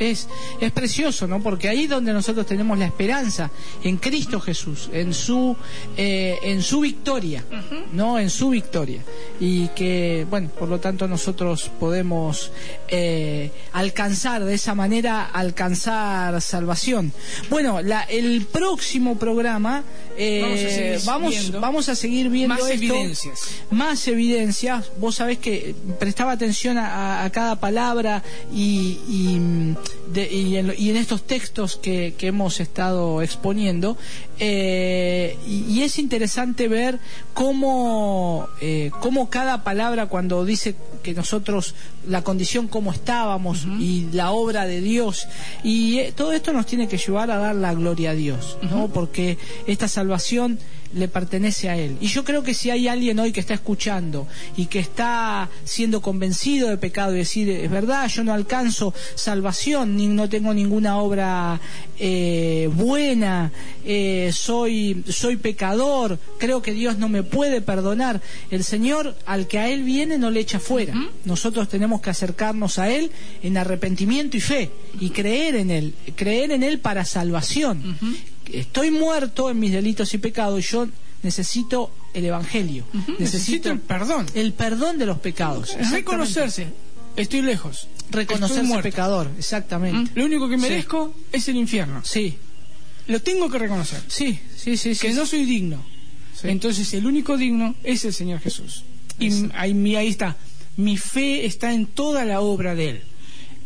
es, es precioso, ¿no? Porque ahí es donde nosotros tenemos la esperanza, en Cristo Jesús, en su, eh, en su victoria, ¿no? En su victoria. Y que, bueno, por lo tanto nosotros podemos eh, alcanzar, de esa manera, alcanzar salvación. Bueno, la, el próximo programa eh, vamos, vamos, a seguir viendo más esto, evidencias. Más evidencias. Vos sabés que prestaba atención a, cada palabra y, y, en, estos textos que, hemos estado exponiendo. Eh, y, es interesante ver cómo, eh, cómo cada palabra cuando dice que nosotros la condición como estábamos y la obra de Dios y eh, todo esto nos tiene que llevar a dar la gloria a Dios, ¿no? Porque esta salvación le pertenece a Él. Y yo creo que si hay alguien hoy que está escuchando y que está siendo convencido de pecado y decir, es verdad, yo no alcanzo salvación, ni no tengo ninguna obra eh, buena, eh, soy, soy pecador, creo que Dios no me puede perdonar, el Señor al que a Él viene no le echa fuera. Nosotros tenemos que acercarnos a Él en arrepentimiento y fe y creer en Él, creer en Él para salvación estoy muerto en mis delitos y pecados, yo necesito el Evangelio, necesito, el perdón. El perdón de los pecados. Reconocerse, estoy lejos. Reconocerse pecador, exactamente. Lo único que merezco es el infierno. Sí. Lo tengo que reconocer. Sí, sí, sí. Que no soy digno. Entonces el único digno es el Señor Jesús. Y ahí, ahí está. Mi fe está en toda la obra de Él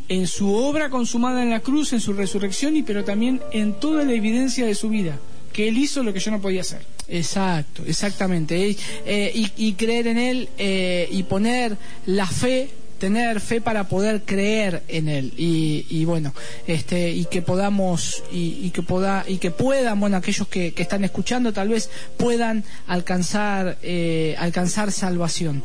en su obra consumada en la cruz, en su resurrección, y pero también en toda la evidencia de su vida, que Él hizo lo que yo no podía hacer. Exacto, exactamente. Eh, y, creer en Él eh, y poner la fe tener fe para poder creer en él. Y, bueno este y que podamos y, que poda y que puedan bueno aquellos que, están escuchando tal vez puedan alcanzar eh, alcanzar salvación.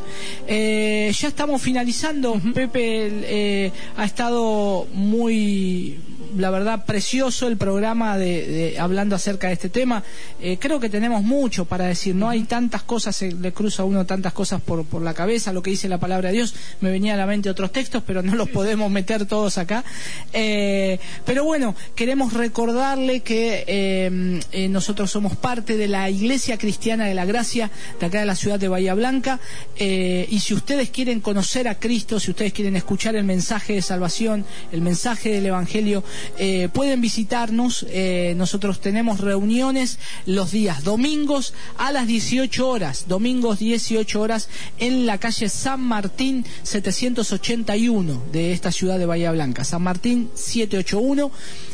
Eh, ya estamos finalizando. Pepe eh, ha estado muy la verdad, precioso el programa de, hablando acerca de este tema. Eh, creo que tenemos mucho para decir, no hay tantas cosas, se le cruza a uno tantas cosas por, por la cabeza, lo que dice la palabra de Dios, me venía a la mente otros textos, pero no los podemos meter todos acá. Eh, pero bueno, queremos recordarle que eh, nosotros somos parte de la Iglesia Cristiana de la Gracia de acá de la ciudad de Bahía Blanca, y si ustedes quieren conocer a Cristo, si ustedes quieren escuchar el mensaje de salvación, el mensaje del Evangelio, eh, pueden visitarnos. Eh, nosotros tenemos reuniones los días domingos a las 18 horas, domingos 18 horas en la calle San Martín 781 de esta ciudad de Bahía Blanca. San Martín 781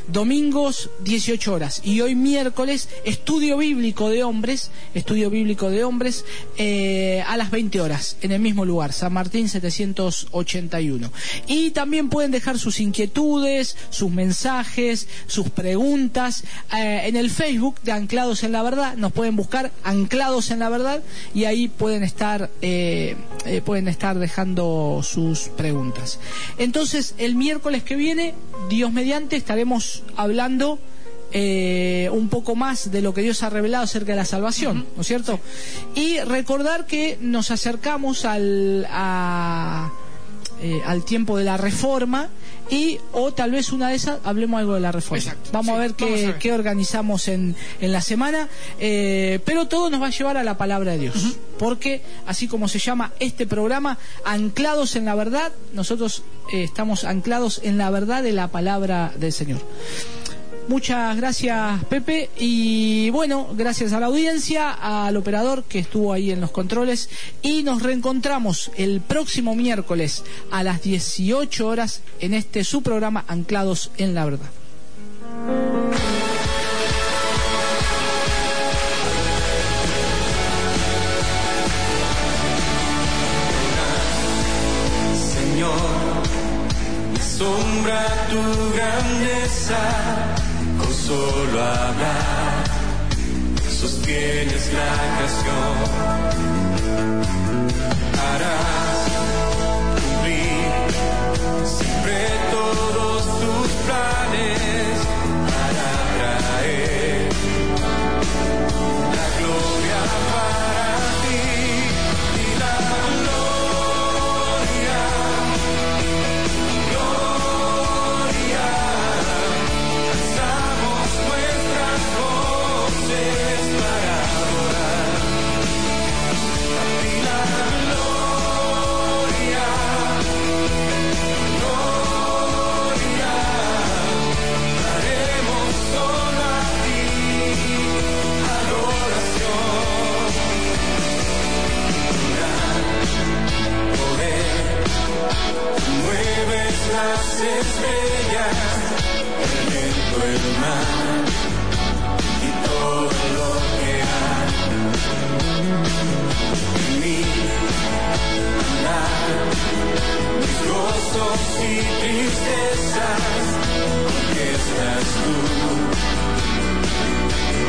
domingos 18 horas y hoy miércoles estudio bíblico de hombres, estudio bíblico de hombres eh, a las 20 horas en el mismo lugar, San Martín 781. Y también pueden dejar sus inquietudes, sus mensajes, sus preguntas eh, en el Facebook de Anclados en la Verdad, nos pueden buscar Anclados en la Verdad y ahí pueden estar eh, pueden estar dejando sus preguntas. Entonces, el miércoles que viene, Dios mediante, estaremos hablando eh, un poco más de lo que Dios ha revelado acerca de la salvación, ¿no es cierto? Y recordar que nos acercamos al, a, eh, al tiempo de la reforma y o tal vez una de esas hablemos algo de la reforma. Vamos, a ver qué, organizamos en, en, la semana, eh, pero todo nos va a llevar a la palabra de Dios, porque así como se llama este programa, anclados en la verdad, nosotros eh, estamos anclados en la verdad de la palabra del Señor. Muchas gracias Pepe y bueno, gracias a la audiencia, al operador que estuvo ahí en los controles y nos reencontramos el próximo miércoles a las 18 horas en este su programa Anclados en la Verdad. Tu grandeza solo hablar, sostienes la creación. Harás las estrellas el viento, el mar y todo lo que hay. En mí andar mis gozos y tristezas, porque estás tú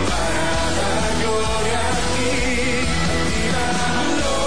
para dar gloria a ti, a ti